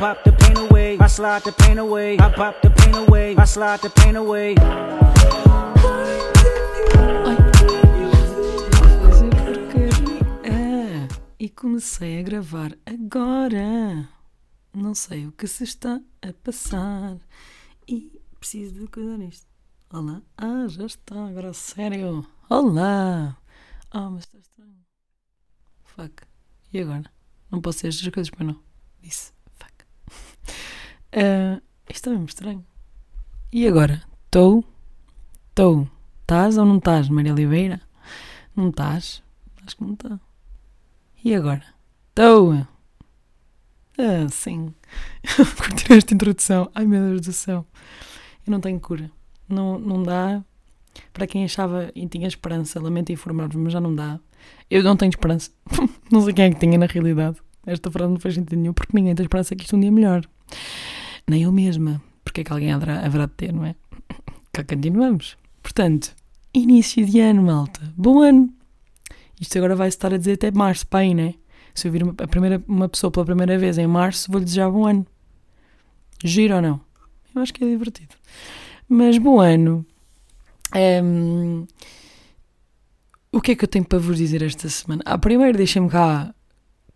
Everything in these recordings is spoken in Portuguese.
pop the pain away. I slide the pain away. I pop the pain away. I slide the pain away. porcaria. E comecei a gravar agora. Não sei o que se está a passar. E preciso de cuidar nisto. Olá. Ah, já está. Agora sério. Olá. Ah, mas está estranho. Fuck. E agora? Não posso ser estas coisas para não. Disse. Ah, isto está mesmo estranho. E agora? Estou? Estou. Estás ou não estás, Maria Oliveira? Não estás? Acho que não está. E agora? Estou! Ah, sim. Curtiram esta introdução. Ai meu Deus do céu. Eu não tenho cura. Não, não dá. Para quem achava e tinha esperança, lamento informar-vos, mas já não dá. Eu não tenho esperança. não sei quem é que tinha na realidade. Esta frase não faz sentido nenhum, porque ninguém tem esperança que isto um dia melhor. Nem eu mesma. Porque é que alguém haverá, haverá de ter, não é? Cá continuamos. Portanto, início de ano, malta. Bom ano! Isto agora vai estar a dizer até março, para aí, né? Se eu vir uma, a primeira, uma pessoa pela primeira vez em março, vou-lhe desejar bom ano. Giro ou não? Eu acho que é divertido. Mas bom ano. Ehm, o que é que eu tenho para vos dizer esta semana? Ah, primeiro deixem-me cá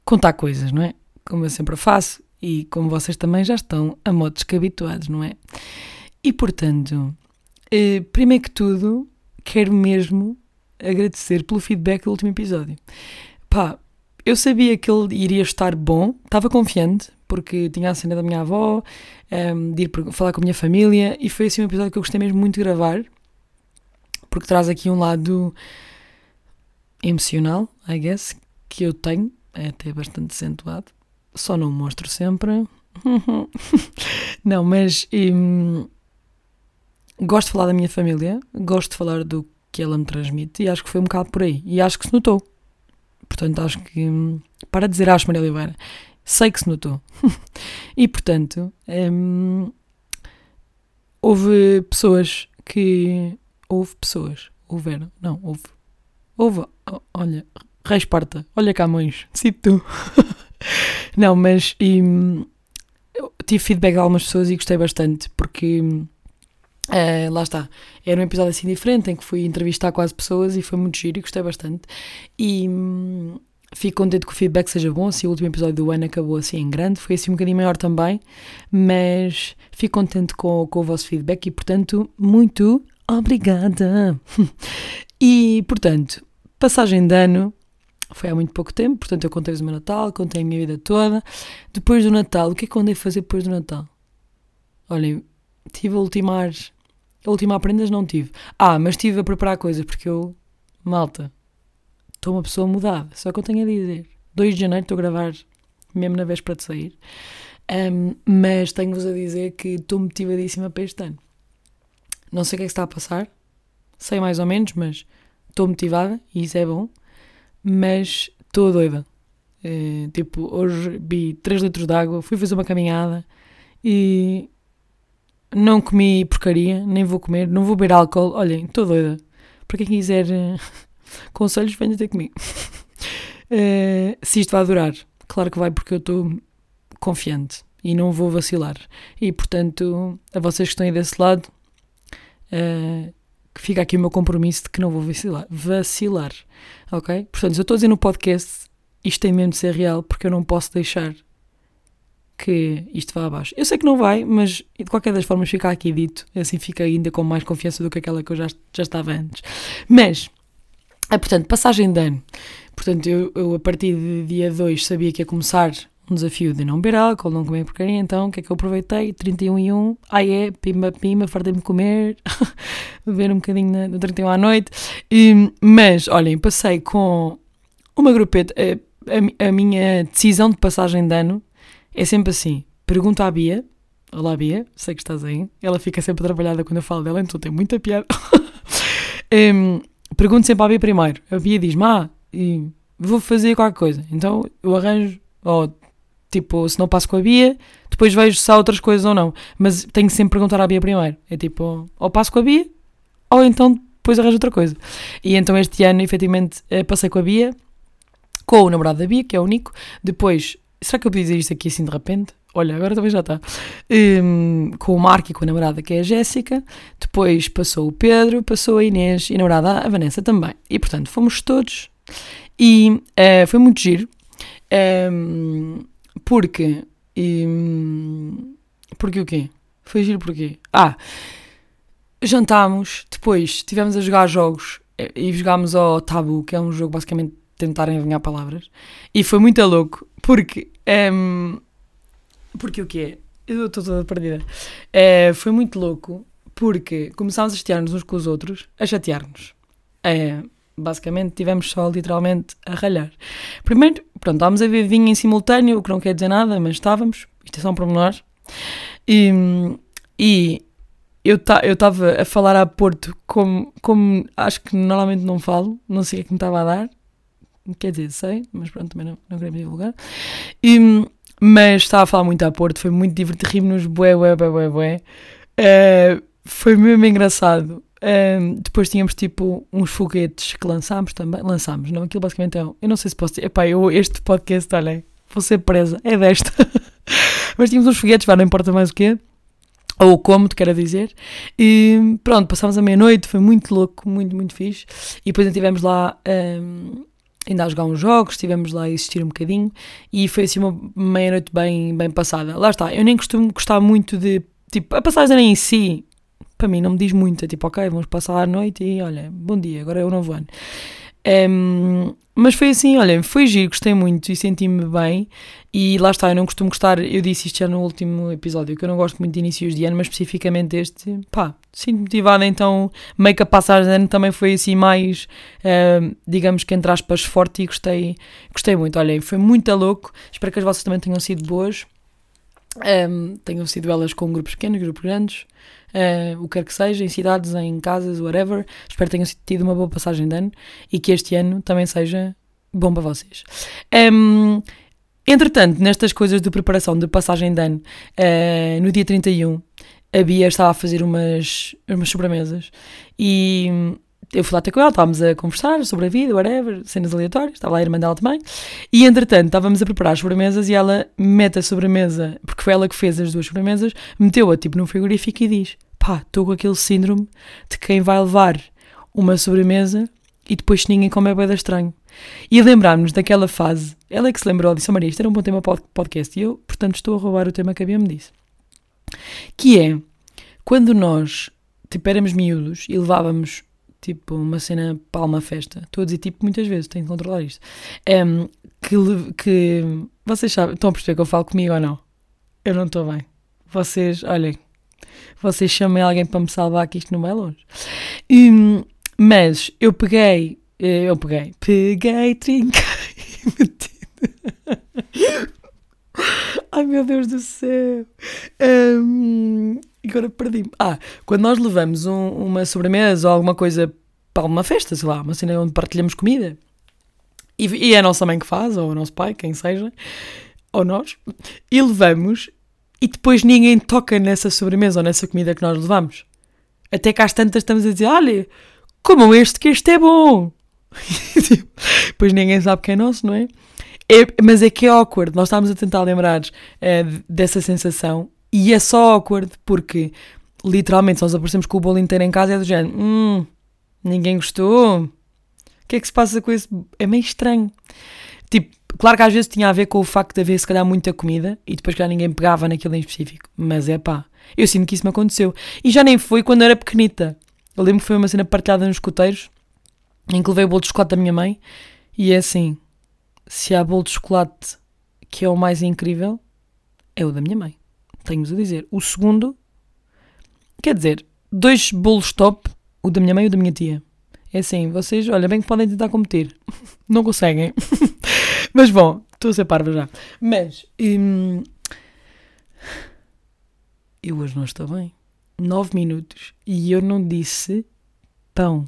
contar coisas, não é? Como eu sempre faço e como vocês também já estão a modos que habituados, não é? E portanto, eh, primeiro que tudo, quero mesmo agradecer pelo feedback do último episódio. Pá, eu sabia que ele iria estar bom, estava confiante, porque tinha a cena da minha avó, ehm, de ir falar com a minha família, e foi assim um episódio que eu gostei mesmo muito de gravar, porque traz aqui um lado emocional, I guess, que eu tenho, é até bastante acentuado, só não mostro sempre. não, mas hum, gosto de falar da minha família, gosto de falar do que ela me transmite e acho que foi um bocado por aí. E acho que se notou. Portanto, acho que. hum, Para dizer acho, Maria Oliveira. Sei que se notou. e portanto, hum, houve pessoas que. Houve pessoas. Houveram. Não, houve. Houve. Olha, Rei Esparta. Olha Camões. Cito tu. não, mas. eu tive feedback de algumas pessoas e gostei bastante porque. eh, lá está. Era um episódio assim diferente em que fui entrevistar quase pessoas e foi muito giro e gostei bastante. E hum, fico contente que o feedback seja bom. Assim, o último episódio do ano acabou assim em grande, foi assim um bocadinho maior também, mas fico contente com, com o vosso feedback e, portanto, muito obrigada. e, portanto, passagem de ano. Foi há muito pouco tempo, portanto eu contei-vos o meu Natal, contei a minha vida toda. Depois do Natal, o que é que eu andei a fazer depois do Natal? Olhem, tive a ultimar a última prendas não tive. Ah, mas estive a preparar coisas, porque eu, malta, estou uma pessoa mudada. Só que eu tenho a dizer. 2 de janeiro estou a gravar, mesmo na véspera de sair. Ahm, mas tenho-vos a dizer que estou motivadíssima para este ano. Não sei o que é que está a passar. Sei mais ou menos, mas estou motivada e isso é bom. Mas estou doida. Eh, tipo, hoje vi 3 litros de água, fui fazer uma caminhada e não comi porcaria, nem vou comer, não vou beber álcool. Olhem, estou doida. Para quem quiser eh, conselhos, venha ter comigo. Eh, se isto vai durar, claro que vai, porque eu estou confiante e não vou vacilar. E portanto, a vocês que estão aí desse lado, que fica aqui o meu compromisso de que não vou vacilar. vacilar ok? Portanto, se eu estou a dizer no podcast, isto tem mesmo de ser real, porque eu não posso deixar que isto vá abaixo. Eu sei que não vai, mas de qualquer das formas fica aqui dito, assim fica ainda com mais confiança do que aquela que eu já, já estava antes. Mas, é, portanto, passagem de ano. Portanto, eu, eu a partir de dia 2 sabia que ia começar um desafio de não beber álcool, não comer porcaria, então o que é que eu aproveitei? 31 e 1, ai é, pimba, pimba, fartei-me comer, beber um bocadinho na- no 31 à noite. E, mas, olhem, passei com uma grupeta, a, a mi- a minha decisão de passagem de ano é sempre assim. Pergunta à Bia. Olá, Bia. Sei que estás aí. Ela fica sempre atrapalhada quando eu falo dela, então tem muita piada. Em, pergunto sempre à Bia primeiro. A Bia diz-me, ah, vou fazer qualquer coisa. Então eu arranjo, ou tipo, se não passo com a Bia, depois vejo se há outras coisas ou não. Mas tenho que sempre perguntar à Bia primeiro. É tipo, ou passo com a Bia, ou então depois arranjo outra coisa. E então este ano, efetivamente, eh, passei com a Bia, com o namorado da Bia, que é o Nico. Depois, será que eu podia dizer isto aqui assim de repente? olha, agora também já está, um, com o Marco e com a namorada que é a Jéssica, depois passou o Pedro, passou a Inês e a namorada a Vanessa também. E portanto fomos todos e uh, foi muito giro, um, porque, um, porque o quê? Foi giro porquê? Ah, jantámos, depois estivemos a jogar jogos eh, e jogámos ao Tabu, que é um jogo basicamente tentar adivinhar palavras, e foi muito louco, porque. Um, porque o quê? Eu estou toda perdida. É, foi muito louco, porque começámos a chatear-nos uns com os outros, a chatear-nos. É, basicamente, tivemos só literalmente a ralhar. Primeiro, pronto, estávamos a ver vinho em simultâneo, o que não quer dizer nada, mas estávamos, isto é só um pormenor. E, e eu estava a falar a Porto como, como acho que normalmente não falo, não sei o que é me estava a dar, quer dizer, sei, mas pronto, também não, não queria divulgar. E, mas estava a falar muito a Porto, foi muito divertido, rimos bué, bué, bué, bué, bué. Uh, foi mesmo engraçado. Uh, depois tínhamos tipo uns foguetes que lançámos também, lançámos, não? Aquilo basicamente é, eu não sei se posso dizer, epá, eu, este podcast, olha, vou ser presa, é desta. mas tínhamos uns foguetes, vá, não importa mais o quê ou como te quero dizer. E pronto, passámos a meia-noite, foi muito louco, muito, muito fixe. E depois estivemos lá um, ainda a jogar uns jogos, estivemos lá a existir um bocadinho e foi assim uma meia-noite bem, bem passada. Lá está, eu nem costumo gostar muito de. Tipo, a passagem em si, para mim, não me diz muito. É tipo, ok, vamos passar a noite e olha, bom dia, agora é o novo ano. Um, mas foi assim, olha, foi giro, gostei muito e senti-me bem. E lá está, eu não costumo gostar, eu disse isto já no último episódio, que eu não gosto muito de inícios de ano, mas especificamente este, pá, sinto motivada, então meio que a passagem de ano também foi assim mais, uh, digamos que entre aspas, forte e gostei, gostei muito. Olhem, foi muito louco, espero que as vossas também tenham sido boas. Um, tenham sido elas com grupos pequenos, grupos grandes, uh, o que quer que seja, em cidades, em casas, whatever. Espero que tenham tido uma boa passagem de ano e que este ano também seja bom para vocês. Um, entretanto, nestas coisas de preparação de passagem de ano, uh, no dia 31, a Bia estava a fazer umas, umas sobremesas e eu fui lá ter com ela, estávamos a conversar sobre a vida, whatever, cenas aleatórias, estava lá a irmã dela também. E entretanto, estávamos a preparar as sobremesas e ela mete a sobremesa, porque foi ela que fez as duas sobremesas, meteu-a tipo num frigorífico e diz: pá, estou com aquele síndrome de quem vai levar uma sobremesa e depois ninguém come é bem estranho. E lembrámos daquela fase, ela é que se lembrou, disse: oh, Maria, isto era um bom tema podcast, e eu, portanto, estou a roubar o tema que a Bia me disse. Que é, quando nós, tipo, éramos miúdos e levávamos tipo uma cena para uma festa. Estou a dizer tipo muitas vezes, tenho que controlar isto. Um, que, que vocês sabem, estão a perceber que eu falo comigo ou não? Eu não estou bem. Vocês, olhem, vocês chamem alguém para me salvar que isto não vai longe. Um, mas eu peguei, eh, eu peguei, peguei, trinquei, meti. Ai meu Deus do céu! Um, agora perdi-me. Ah, quando nós levamos um, uma sobremesa ou alguma coisa para uma festa, sei lá, uma cena onde partilhamos comida, e, e é a nossa mãe que faz, ou o nosso pai, quem seja, ou nós, e levamos, e depois ninguém toca nessa sobremesa ou nessa comida que nós levamos. Até que às tantas estamos a dizer: olha, comam este, que este é bom. Depois ninguém sabe que é nosso, não é? é? mas é que é awkward. Nós estávamos a tentar lembrar é, dessa sensação e é só awkward porque literalmente se nós aparecemos com o bolo inteiro em casa é do género, hum, ninguém gostou. O que é que se passa com isso? É meio estranho. Tipo, claro que às vezes tinha a ver com o facto de haver se calhar muita comida e depois já ninguém pegava naquilo em específico. Mas é pá, eu sinto que isso me aconteceu. E já nem foi quando era pequenita. Eu lembro que foi uma cena partilhada nos escuteiros em que levei o bolo de chocolate da minha mãe e é assim: se há bolo de chocolate que é o mais incrível, é o da minha mãe tenho-vos a dizer. O segundo, quer dizer, dois bolos top, o da minha mãe e o da minha tia. É assim, vocês, olha, bem que podem tentar competir. Não conseguem. Mas bom, estou a ser parva já. Mas, hum, eu hoje não estou bem. Nove minutos e eu não disse pão.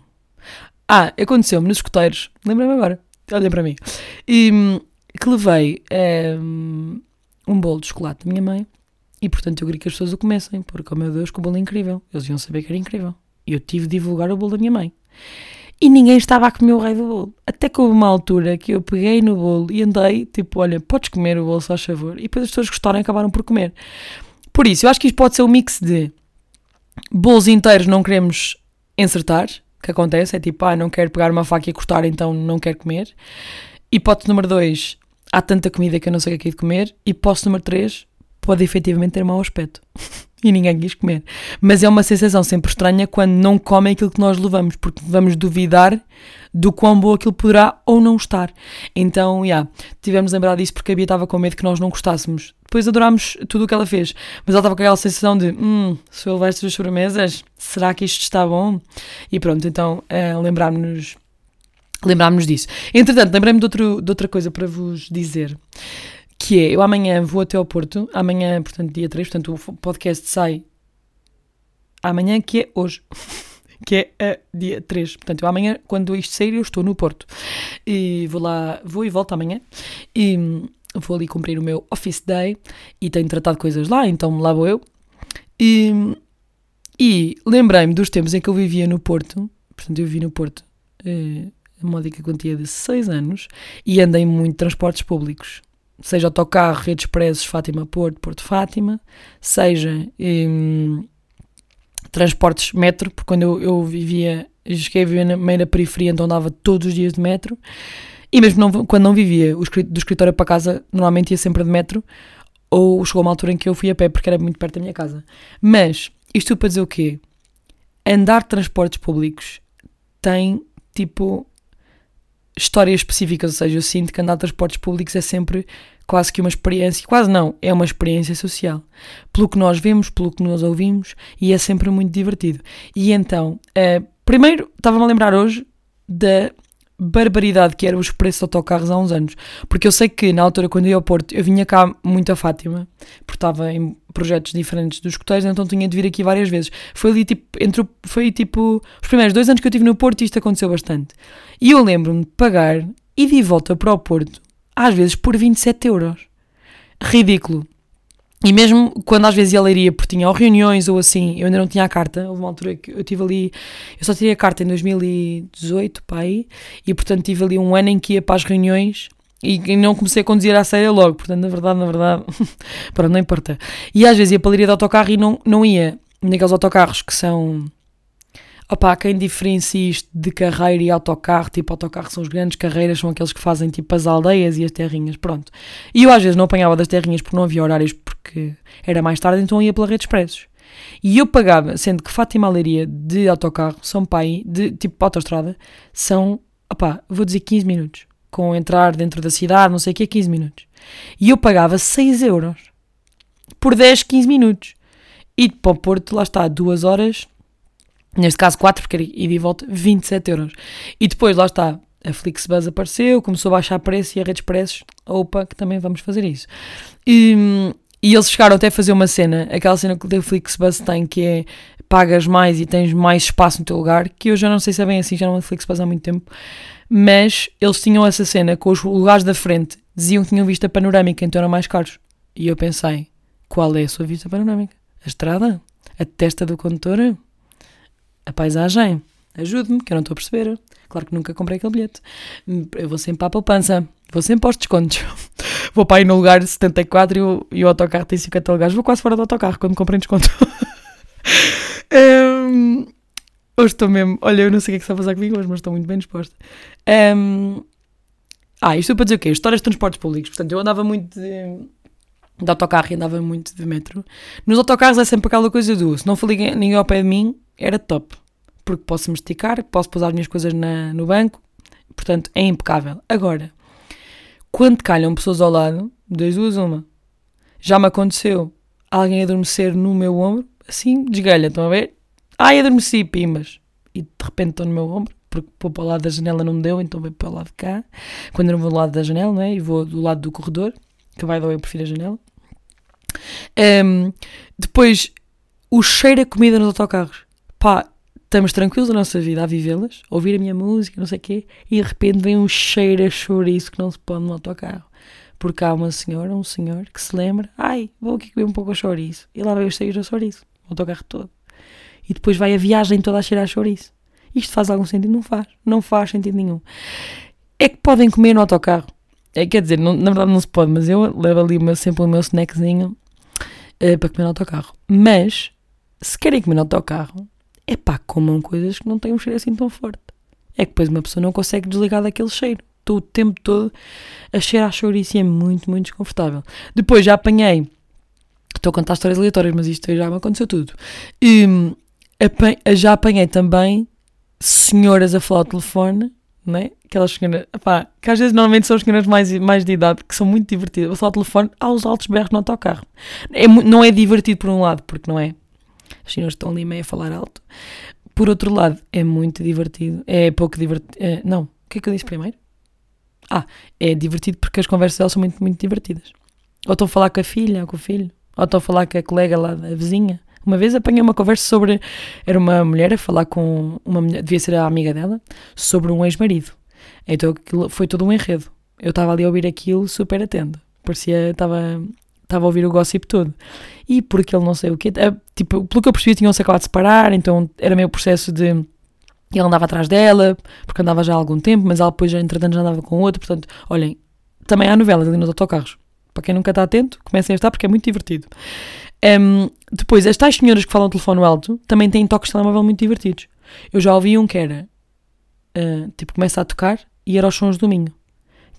Ah, aconteceu-me nos escuteiros. Lembra-me agora. Olhem para mim. Hum, que levei hum, um bolo de chocolate da minha mãe e portanto eu queria que as pessoas o comessem, porque, oh meu Deus, que o bolo é incrível. Eles iam saber que era incrível. E eu tive de divulgar o bolo da minha mãe. E ninguém estava a comer o raio do bolo. Até que houve uma altura que eu peguei no bolo e andei, tipo, olha, podes comer o bolo, só favor. E depois as pessoas gostaram e acabaram por comer. Por isso, eu acho que isto pode ser um mix de bolos inteiros não queremos encertar, que acontece, é tipo, ah, não quero pegar uma faca e cortar, então não quero comer. Hipótese número 2, há tanta comida que eu não sei o que é de comer. Hipótese número 3, pode efetivamente ter mau aspecto. e ninguém quis comer. Mas é uma sensação sempre estranha quando não comem aquilo que nós levamos, porque vamos duvidar do quão bom aquilo poderá ou não estar. Então, já, yeah, tivemos lembrar disso porque a Bia estava com medo que nós não gostássemos. Depois adorámos tudo o que ela fez, mas ela estava com aquela sensação de: hum, se eu levar estas sobremesas, será que isto está bom? E pronto, então uh, lembrámos-nos lembrámos disso. Entretanto, lembrei-me de, de outra coisa para vos dizer que é, eu amanhã vou até ao Porto, amanhã, portanto, dia 3, portanto, o podcast sai amanhã, que é hoje, que é a dia 3. Portanto, eu amanhã, quando isto sair, eu estou no Porto. E vou lá, vou e volto amanhã. E vou ali cumprir o meu office day e tenho tratado coisas lá, então lá vou eu. E, e lembrei-me dos tempos em que eu vivia no Porto, portanto, eu vivi no Porto. Eh, a módica quantia de 6 anos e andei muito transportes públicos seja autocarro, redes expressos, Fátima Porto, Porto Fátima, seja hum, transportes metro, porque quando eu, eu vivia, eu cheguei a viver na meia da periferia, então andava todos os dias de metro, e mesmo não, quando não vivia do escritório para casa, normalmente ia sempre de metro, ou chegou uma altura em que eu fui a pé, porque era muito perto da minha casa. Mas, isto para dizer o quê? Andar de transportes públicos tem, tipo, histórias específicas, ou seja, eu sinto que andar de transportes públicos é sempre quase que uma experiência, quase não, é uma experiência social. Pelo que nós vemos, pelo que nós ouvimos, e é sempre muito divertido. E então, uh, primeiro, estava-me a lembrar hoje da barbaridade que eram os preços de autocarros há uns anos. Porque eu sei que na altura, quando eu ia ao Porto, eu vinha cá muito a Fátima, porque estava em projetos diferentes dos escuteiros, então tinha de vir aqui várias vezes. Foi ali tipo, entre, foi tipo, os primeiros dois anos que eu estive no Porto, isto aconteceu bastante. E eu lembro-me de pagar e de volta para o Porto, às vezes por 27 euros. Ridículo. E mesmo quando às vezes ia a leiria porque tinha ou reuniões ou assim, eu ainda não tinha a carta. Houve uma altura que eu tive ali, eu só tirei a carta em 2018, pai, e portanto tive ali um ano em que ia para as reuniões e não comecei a conduzir à séria logo. Portanto, na verdade, na verdade, pronto, não importa. E às vezes ia para a leiria de autocarro e não, não ia naqueles autocarros que são Opa, quem diferencia isto de carreira e autocarro, tipo autocarro são os grandes, carreiras são aqueles que fazem tipo as aldeias e as terrinhas, pronto. E eu às vezes não apanhava das terrinhas porque não havia horários, porque era mais tarde, então ia pela rede expressos. E eu pagava, sendo que Fátima Leiria de autocarro, São Pai, de tipo autostrada, são, opá, vou dizer 15 minutos. Com entrar dentro da cidade, não sei o que, 15 minutos. E eu pagava 6 euros por 10, 15 minutos. E para o Porto, lá está, 2 horas, neste caso 4, porque era ida e volta, 27 euros. E depois, lá está, a Flixbus apareceu, começou a baixar preço e a Redes Preços, opa, que também vamos fazer isso. E, e eles chegaram até a fazer uma cena, aquela cena que a Flixbus tem, que é pagas mais e tens mais espaço no teu lugar, que eu já não sei se é bem assim, já não é Flixbus há muito tempo, mas eles tinham essa cena com os lugares da frente, diziam que tinham vista panorâmica, então eram mais caros. E eu pensei, qual é a sua vista panorâmica? A estrada? A testa do condutor? a paisagem, ajude-me, que eu não estou a perceber. Claro que nunca comprei aquele bilhete. Eu vou sempre para a poupança, vou sempre aos descontos. vou para aí no lugar 74 e o, e o autocarro tem 50 lugares. Vou quase fora do autocarro quando comprei desconto. um, hoje estou mesmo. Olha, eu não sei o que é que está a fazer comigo hoje, mas estou muito bem disposta. Um, ah, isto é para dizer o quê? Histórias de transportes públicos. Portanto, eu andava muito de, de autocarro e andava muito de metro. Nos autocarros é sempre aquela coisa do se não for ninguém ao pé de mim, era top. Porque posso me esticar, posso pousar as minhas coisas na, no banco, portanto é impecável. Agora, quando calham pessoas ao lado, dois, duas, uma. Já me aconteceu alguém adormecer no meu ombro, assim, desgalha, estão a ver? Ai, adormeci, pimas. E de repente estou no meu ombro, porque para o lado da janela não me deu, então veio para o lado de cá. Quando não vou do lado da janela, não é? E vou do lado do corredor, que vai dar eu prefiro a janela. Um, depois, o cheiro a comida nos autocarros pá, estamos tranquilos na nossa vida a vivê-las, ouvir a minha música, não sei o quê, e de repente vem um cheiro a chouriço que não se pode no autocarro. Porque há uma senhora, um senhor, que se lembra, ai, vou aqui comer um pouco a chouriço. E lá vai o cheiro a chouriço, o autocarro todo. E depois vai a viagem toda a cheirar a chouriço. Isto faz algum sentido? Não faz. Não faz sentido nenhum. É que podem comer no autocarro. É, quer dizer, não, na verdade não se pode, mas eu levo ali meu, sempre o meu snackzinho uh, para comer no autocarro. Mas, se querem comer no autocarro, é pá, comam coisas que não têm um cheiro assim tão forte. É que depois uma pessoa não consegue desligar daquele cheiro. Estou o tempo todo a cheirar a chouriço e é muito, muito desconfortável. Depois já apanhei, estou a contar histórias aleatórias, mas isto já me aconteceu tudo. E, já apanhei também senhoras a falar ao telefone, né? Aquelas senhoras, pá, que às vezes normalmente são as senhoras mais, mais de idade, que são muito divertidas, a falar ao telefone aos altos berros no autocarro. É, não é divertido por um lado, porque não é. As senhoras estão ali meio a falar alto. Por outro lado, é muito divertido. É pouco divertido. É, não, o que é que eu disse primeiro? Ah, é divertido porque as conversas delas são muito, muito divertidas. Ou estou a falar com a filha, ou com o filho, ou estou a falar com a colega lá da vizinha. Uma vez apanhei uma conversa sobre. Era uma mulher a falar com uma mulher, devia ser a amiga dela, sobre um ex-marido. Então foi todo um enredo. Eu estava ali a ouvir aquilo super atento. Parecia. Estava. Estava a ouvir o gossip todo. E porque ele não sei o quê. É, tipo, pelo que eu percebi, tinham-se acabado de separar, então era meio processo de. Ele andava atrás dela, porque andava já há algum tempo, mas ela depois, entretanto, já andava com outro. Portanto, olhem, também há novelas ali nos autocarros. Para quem nunca está atento, comecem a estar porque é muito divertido. Um, depois, as tais senhoras que falam telefone alto também têm toques de telemóvel muito divertidos. Eu já ouvi um que era, uh, tipo, começa a tocar e era aos sons do Minho.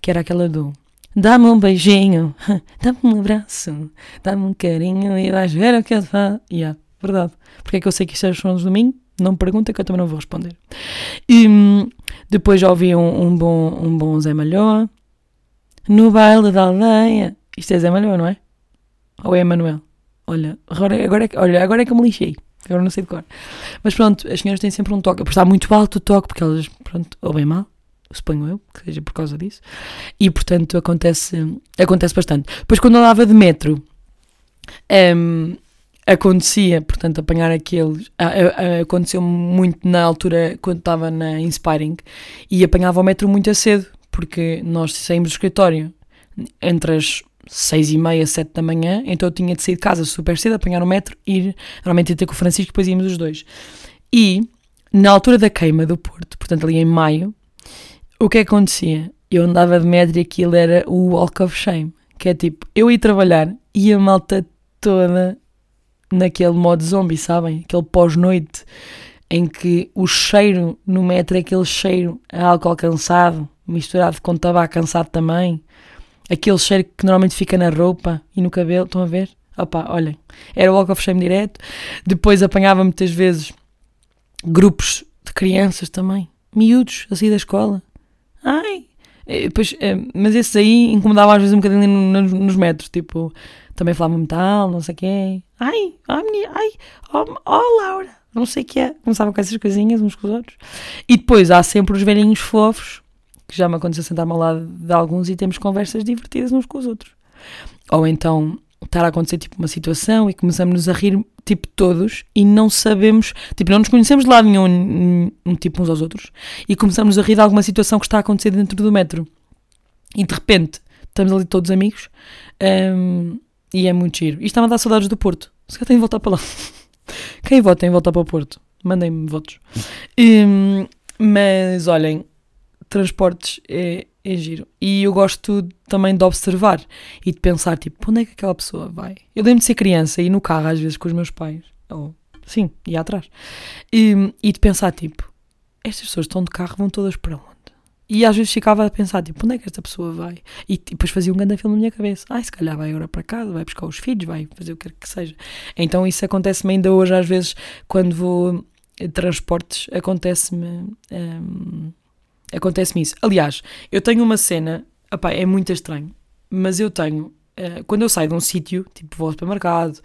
Que era aquela do Dá-me um beijinho, dá-me um abraço, dá-me um carinho e vais ver o que eu faço. Yeah, verdade. Porque é que eu sei que isto é os sons do Minho? Não me pergunta que eu também não vou responder. E hum, depois já ouvi um, um, bom, um bom Zé Malhoa. No baile da aldeia. Isto é Zé Malhoa, não é? Ou é Emanuel? Olha, agora, agora, é, olha, agora é que eu me lixei. Agora não sei de cor. Mas pronto, as senhoras têm sempre um toque. Por estar muito alto o toque, porque elas, pronto, ou bem mal, suponho eu, que seja por causa disso. E portanto acontece, acontece bastante. Depois quando andava de metro, um, acontecia, portanto, apanhar aqueles. Aconteceu muito na altura quando estava na Inspiring e apanhava o metro muito a cedo, porque nós saímos do escritório entre as seis e meia, sete da manhã, então eu tinha de sair de casa super cedo, apanhar o metro, ir, normalmente ia ter com o Francisco, depois íamos os dois. E, na altura da queima do Porto, portanto ali em maio, o que acontecia? Eu andava de metro e aquilo era o Walk of Shame, que é tipo, eu ia trabalhar e a malta toda naquele modo zombie, sabem? Aquele pós-noite em que o cheiro no metro é aquele cheiro a álcool cansado, misturado com tabaco cansado também aquele cheiro que normalmente fica na roupa e no cabelo, estão a ver? Opa, olhem, era o walk of shame direto. Depois apanhava muitas vezes grupos de crianças também, miúdos, assim da escola. Ai! Depois, é, mas esses aí incomodavam às vezes um bocadinho nos, nos metros, tipo, também falavam metal, não sei quê. Ai, ai, ai, oh, oh Laura, não sei o que é. Começavam com essas coisinhas uns com os outros. E depois há sempre os velhinhos fofos que já me aconteceu sentar-me ao lado de alguns e temos conversas divertidas uns com os outros. Ou então estar a acontecer tipo uma situação e começamos a rir tipo todos e não sabemos, tipo não nos conhecemos de lado nenhum, um, tipo uns aos outros e começamos a rir de alguma situação que está a acontecer dentro do metro e de repente estamos ali todos amigos um, e é muito giro. Isto está a dar saudades do Porto. Se calhar tenho de voltar para lá. Quem vota em voltar para o Porto? Mandem-me votos. Um, mas olhem, transportes é, é giro. E eu gosto também de observar e de pensar, tipo, onde é que aquela pessoa vai? Eu lembro de ser criança e no carro, às vezes, com os meus pais. Ou, sim, ia atrás. E, e de pensar, tipo, estas pessoas estão de carro, vão todas para onde? E às vezes ficava a pensar, tipo, onde é que esta pessoa vai? E depois fazia um grande filme na minha cabeça. Ai, se calhar vai agora para casa, vai buscar os filhos, vai fazer o que quer que seja. Então isso acontece-me ainda hoje, às vezes, quando vou transportes, acontece-me... Um, Acontece-me isso. Aliás, eu tenho uma cena, opá, é muito estranho, mas eu tenho, uh, quando eu saio de um sítio, tipo vou ao supermercado,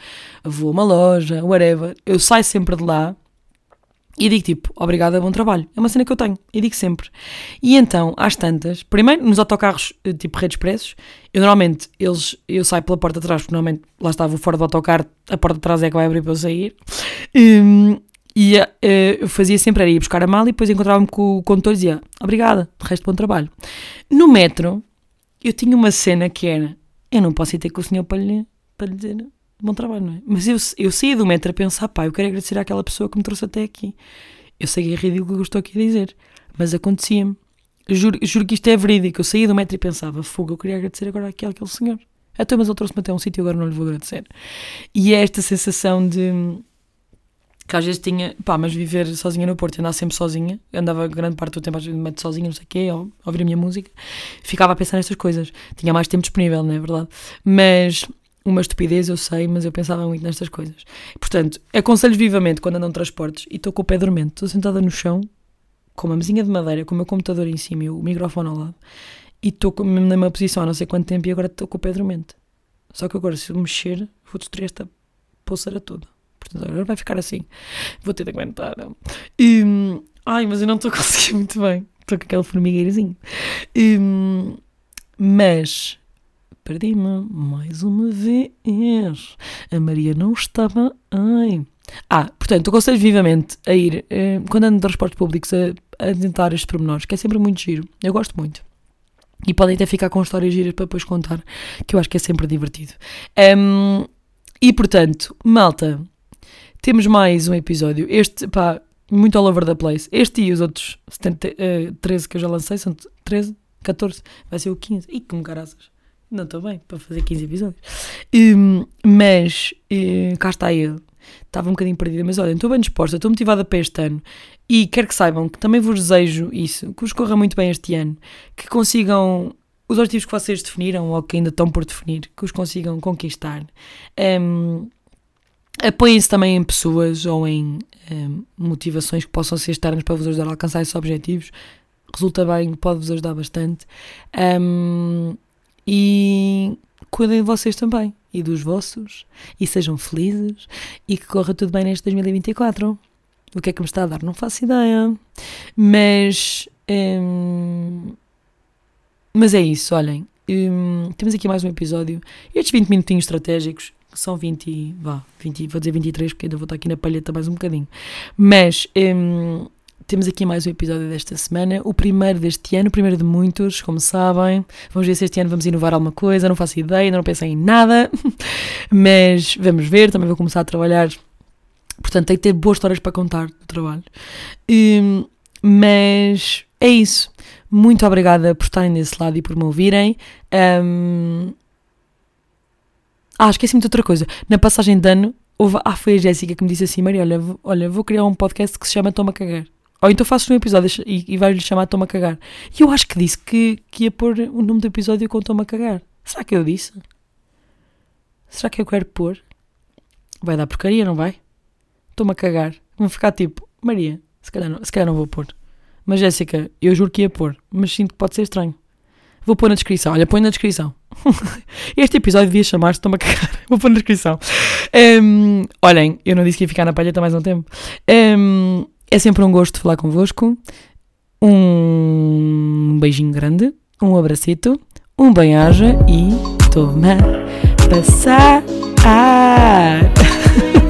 vou a uma loja, whatever, eu saio sempre de lá e digo tipo, obrigada, bom trabalho. É uma cena que eu tenho, e digo sempre. E então, às tantas, primeiro nos autocarros eh, tipo redes expressos, eu normalmente, eles, eu saio pela porta de trás, porque normalmente lá estava fora do autocarro, a porta de trás é que vai abrir para eu sair. Um, e uh, eu fazia sempre, era ir buscar a mala e depois encontrava-me com o condutor e dizia obrigada, resto bom trabalho. No metro, eu tinha uma cena que era, eu não posso ir ter com o senhor para lhe, para lhe dizer bom trabalho, não é? Mas eu, eu saía do metro a pensar, pá, eu quero agradecer àquela pessoa que me trouxe até aqui. Eu sei que é ridículo o que eu estou aqui a dizer, mas acontecia-me. Juro, juro que isto é verídico. Eu saía do metro e pensava, fogo, eu queria agradecer agora aqui àquele senhor. Até, mas ele trouxe-me até um sítio agora não lhe vou agradecer. E é esta sensação de que às vezes tinha, pá, mas viver sozinha no Porto, andar sempre sozinha, andava grande parte do tempo às vezes sozinha, não sei o quê, a ouvir a minha música, ficava a pensar nestas coisas. Tinha mais tempo disponível, não é verdade? Mas uma estupidez, eu sei, mas eu pensava muito nestas coisas. Portanto, aconselho vivamente quando andam transportes e estou com o pé dormente, estou sentada no chão, com uma mesinha de madeira, com o meu computador em cima e o microfone ao lado, e estou na mesma posição há não sei quanto tempo e agora estou com o pé dormente. Só que agora, se eu mexer, vou destruir esta pulseira toda. Portanto, agora vai ficar assim. Vou ter de aguentar. E, ai, mas eu não estou a conseguir muito bem. Estou com aquele formigueirozinho. E, mas perdi-me mais uma vez. A Maria não estava. Ai. Ah, portanto, aconselho vivamente a ir, eh, quando ando de transportes públicos, a, a tentar estes pormenores, que é sempre muito giro. Eu gosto muito. E podem até ficar com histórias giras para depois contar, que eu acho que é sempre divertido. Um, e portanto, malta, temos mais um episódio. Este, pá, muito all over the place. Este e os outros 70, uh, 13 que eu já lancei, são 13, 14, vai ser o 15. Ih, como caraças. Não estou bem para fazer 15 episódios. Um, mas, uh, cá está ele. Estava um bocadinho perdida, mas olhem, estou bem disposta, estou motivada para este ano e quero que saibam que também vos desejo isso, que vos corra muito bem este ano, que consigam os objetivos que vocês definiram ou que ainda estão por definir, que os consigam conquistar. Um, Apoiem-se também em pessoas ou em um, motivações que possam ser externas para vos ajudar a alcançar esses objetivos. Resulta bem, pode-vos ajudar bastante. Um, e cuidem de vocês também e dos vossos e sejam felizes e que corra tudo bem neste 2024. O que é que me está a dar? Não faço ideia. Mas. Mas é isso, olhem. Temos aqui mais um episódio. Estes 20 minutinhos estratégicos são 20, vá, 20, vou dizer 23 porque ainda vou estar aqui na palheta mais um bocadinho. Mas hum, temos aqui mais um episódio desta semana, o primeiro deste ano, o primeiro de muitos, como sabem. Vamos ver se este ano vamos inovar alguma coisa, não faço ideia, ainda não pensei em nada, mas vamos ver, também vou começar a trabalhar. Portanto, tem que ter boas histórias para contar do trabalho. Hum, mas é isso. Muito obrigada por estarem desse lado e por me ouvirem. Um, ah, esqueci-me de outra coisa. Na passagem de ano, houve... ah, foi a Jéssica que me disse assim: Maria, olha, vou, olha, vou criar um podcast que se chama Toma Cagar. Ou então faço um episódio e, e vais-lhe chamar Toma Cagar. E eu acho que disse que, que ia pôr o nome do episódio com Toma Cagar. Será que eu disse? Será que eu quero pôr? Vai dar porcaria, não vai? Toma cagar. Vou ficar tipo, Maria, se calhar não, se calhar não vou pôr. Mas Jéssica, eu juro que ia pôr, mas sinto que pode ser estranho. Vou pôr na descrição. Olha, põe na descrição. este episódio devia chamar-se Toma Cagar. Vou pôr na descrição. Um, olhem, eu não disse que ia ficar na palheta mais um tempo. Um, é sempre um gosto falar convosco. Um beijinho grande, um abracito, um bem-aja e toma passar.